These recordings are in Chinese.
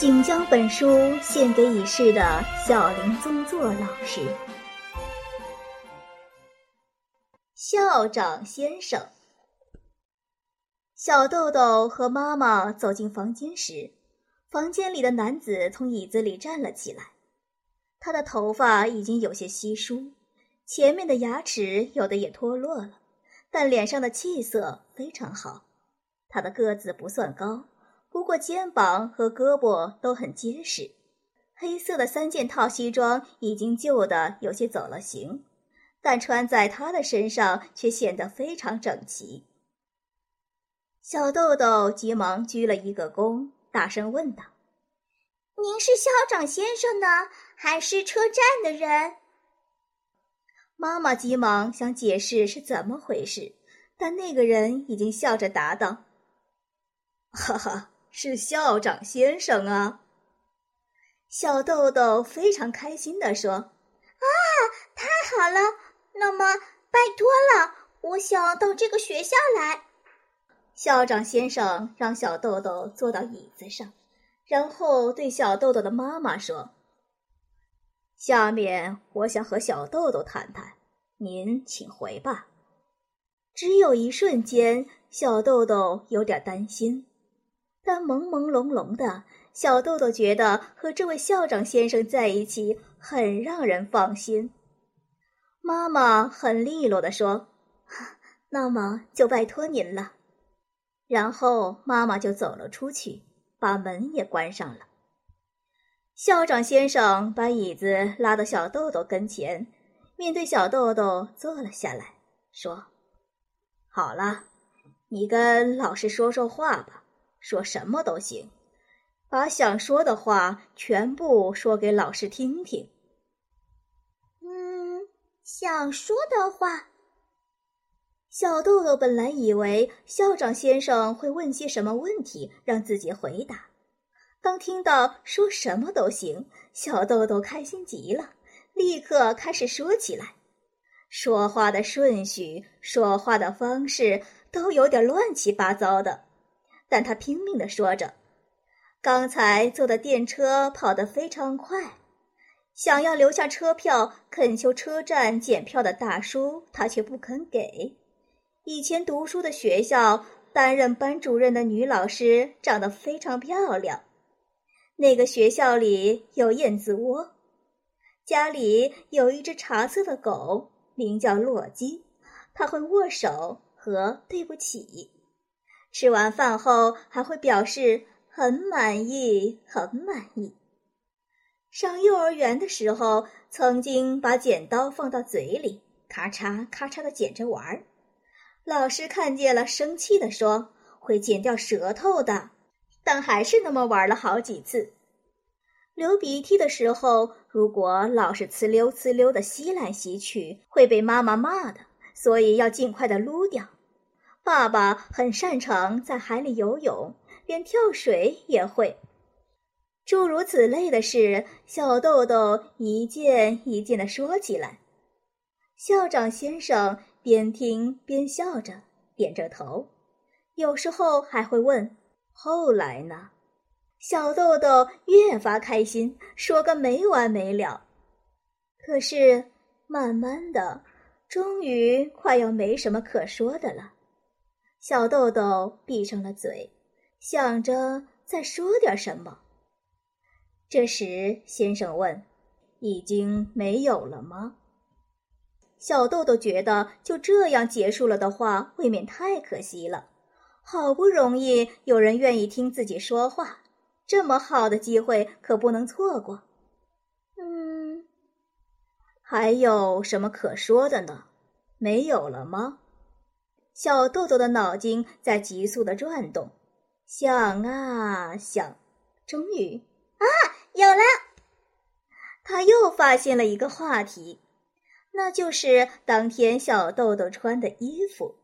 请将本书献给已逝的小林宗作老师。校长先生，小豆豆和妈妈走进房间时，房间里的男子从椅子里站了起来。他的头发已经有些稀疏，前面的牙齿有的也脱落了，但脸上的气色非常好。他的个子不算高。不过肩膀和胳膊都很结实，黑色的三件套西装已经旧的有些走了形，但穿在他的身上却显得非常整齐。小豆豆急忙鞠了一个躬，大声问道：“您是校长先生呢，还是车站的人？”妈妈急忙想解释是怎么回事，但那个人已经笑着答道：“哈哈。”是校长先生啊！小豆豆非常开心地说：“啊，太好了！那么，拜托了，我想到这个学校来。”校长先生让小豆豆坐到椅子上，然后对小豆豆的妈妈说：“下面我想和小豆豆谈谈，您请回吧。”只有一瞬间，小豆豆有点担心。但朦朦胧胧的小豆豆觉得和这位校长先生在一起很让人放心。妈妈很利落的说：“那么就拜托您了。”然后妈妈就走了出去，把门也关上了。校长先生把椅子拉到小豆豆跟前，面对小豆豆坐了下来，说：“好了，你跟老师说说话吧。”说什么都行，把想说的话全部说给老师听听。嗯，想说的话。小豆豆本来以为校长先生会问些什么问题让自己回答，当听到说什么都行，小豆豆开心极了，立刻开始说起来。说话的顺序、说话的方式都有点乱七八糟的。但他拼命地说着：“刚才坐的电车跑得非常快，想要留下车票，恳求车站检票的大叔，他却不肯给。以前读书的学校，担任班主任的女老师长得非常漂亮。那个学校里有燕子窝，家里有一只茶色的狗，名叫洛基，它会握手和对不起。”吃完饭后还会表示很满意，很满意。上幼儿园的时候，曾经把剪刀放到嘴里，咔嚓咔嚓的剪着玩儿。老师看见了，生气的说：“会剪掉舌头的。”但还是那么玩了好几次。流鼻涕的时候，如果老是呲溜呲溜的吸来吸去，会被妈妈骂的，所以要尽快的撸掉。爸爸很擅长在海里游泳，连跳水也会。诸如此类的事，小豆豆一件一件的说起来。校长先生边听边笑着，点着头，有时候还会问：“后来呢？”小豆豆越发开心，说个没完没了。可是，慢慢的，终于快要没什么可说的了。小豆豆闭上了嘴，想着再说点什么。这时，先生问：“已经没有了吗？”小豆豆觉得就这样结束了的话，未免太可惜了。好不容易有人愿意听自己说话，这么好的机会可不能错过。嗯，还有什么可说的呢？没有了吗？小豆豆的脑筋在急速的转动，想啊想，终于，啊，有了！他又发现了一个话题，那就是当天小豆豆穿的衣服。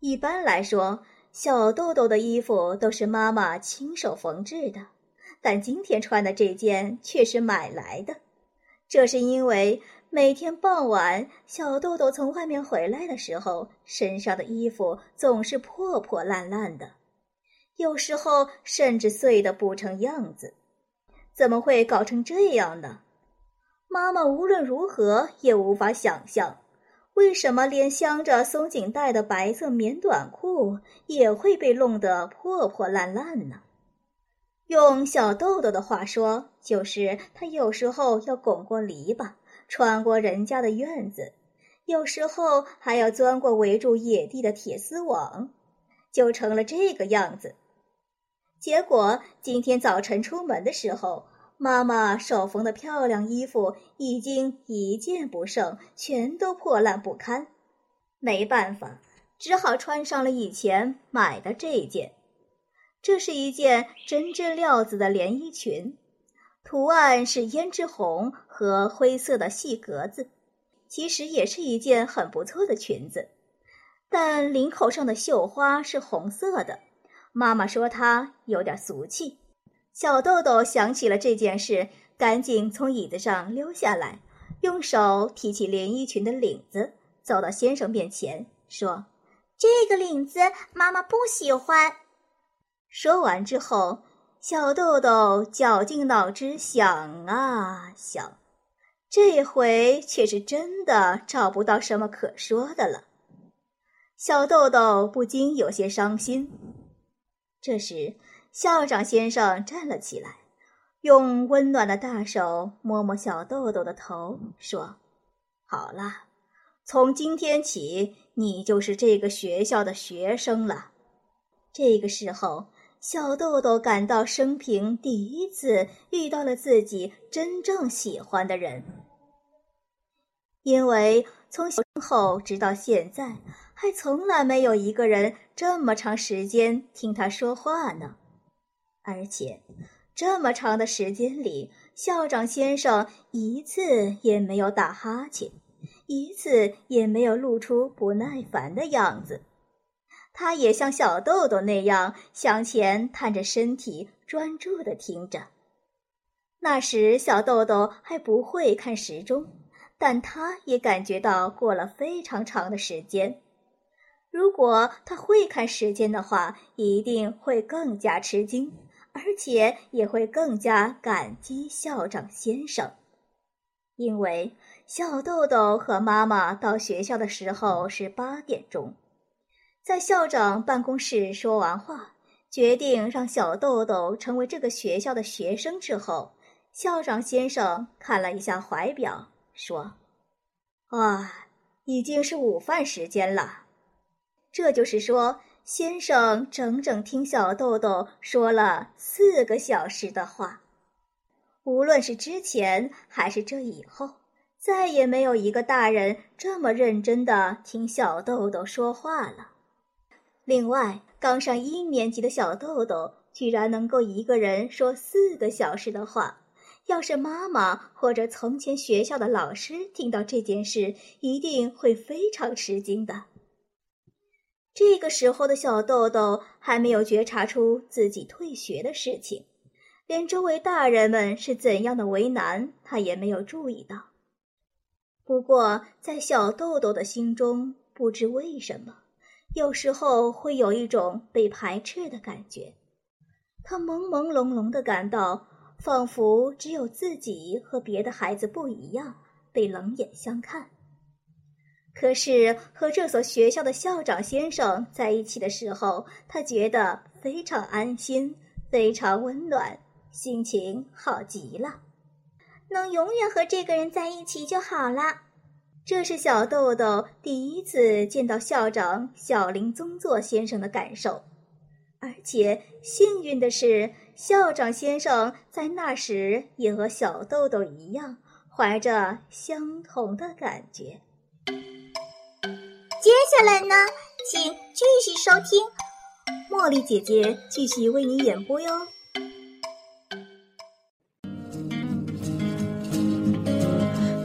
一般来说，小豆豆的衣服都是妈妈亲手缝制的，但今天穿的这件却是买来的。这是因为每天傍晚，小豆豆从外面回来的时候，身上的衣服总是破破烂烂的，有时候甚至碎得不成样子。怎么会搞成这样呢？妈妈无论如何也无法想象，为什么连镶着松紧带的白色棉短裤也会被弄得破破烂烂呢？用小豆豆的话说，就是他有时候要拱过篱笆，穿过人家的院子，有时候还要钻过围住野地的铁丝网，就成了这个样子。结果今天早晨出门的时候，妈妈手缝的漂亮衣服已经一件不剩，全都破烂不堪。没办法，只好穿上了以前买的这件。这是一件针织料子的连衣裙，图案是胭脂红和灰色的细格子，其实也是一件很不错的裙子，但领口上的绣花是红色的，妈妈说它有点俗气。小豆豆想起了这件事，赶紧从椅子上溜下来，用手提起连衣裙的领子，走到先生面前说：“这个领子妈妈不喜欢。”说完之后，小豆豆绞尽脑汁想啊想，这回却是真的找不到什么可说的了。小豆豆不禁有些伤心。这时，校长先生站了起来，用温暖的大手摸摸小豆豆的头，说：“好了，从今天起，你就是这个学校的学生了。”这个时候。小豆豆感到生平第一次遇到了自己真正喜欢的人，因为从小后直到现在，还从来没有一个人这么长时间听他说话呢。而且，这么长的时间里，校长先生一次也没有打哈欠，一次也没有露出不耐烦的样子。他也像小豆豆那样向前探着身体，专注地听着。那时，小豆豆还不会看时钟，但他也感觉到过了非常长的时间。如果他会看时间的话，一定会更加吃惊，而且也会更加感激校长先生，因为小豆豆和妈妈到学校的时候是八点钟。在校长办公室说完话，决定让小豆豆成为这个学校的学生之后，校长先生看了一下怀表，说：“啊，已经是午饭时间了。”这就是说，先生整整听小豆豆说了四个小时的话。无论是之前还是这以后，再也没有一个大人这么认真的听小豆豆说话了。另外，刚上一年级的小豆豆居然能够一个人说四个小时的话，要是妈妈或者从前学校的老师听到这件事，一定会非常吃惊的。这个时候的小豆豆还没有觉察出自己退学的事情，连周围大人们是怎样的为难，他也没有注意到。不过，在小豆豆的心中，不知为什么。有时候会有一种被排斥的感觉，他朦朦胧胧的感到，仿佛只有自己和别的孩子不一样，被冷眼相看。可是和这所学校的校长先生在一起的时候，他觉得非常安心，非常温暖，心情好极了。能永远和这个人在一起就好了。这是小豆豆第一次见到校长小林宗作先生的感受，而且幸运的是，校长先生在那时也和小豆豆一样，怀着相同的感觉。接下来呢，请继续收听，茉莉姐姐继续为你演播哟。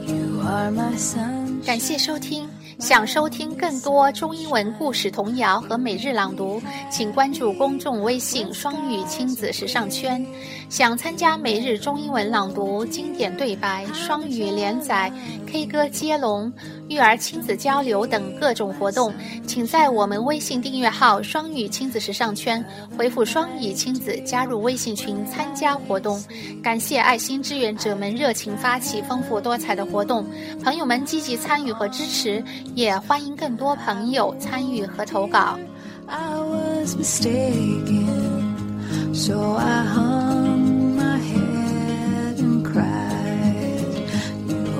you are my sun 感谢收听。想收听更多中英文故事童谣和每日朗读，请关注公众微信“双语亲子时尚圈”。想参加每日中英文朗读、经典对白、双语连载、K 歌接龙、育儿亲子交流等各种活动，请在我们微信订阅号“双语亲子时尚圈”回复“双语亲子”加入微信群参加活动。感谢爱心志愿者们热情发起丰富多彩的活动，朋友们积极参与和支持。也欢迎更多朋友参与和投稿。I was mistaken, so I hung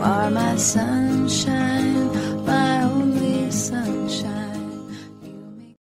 are my sunshine, my only sunshine.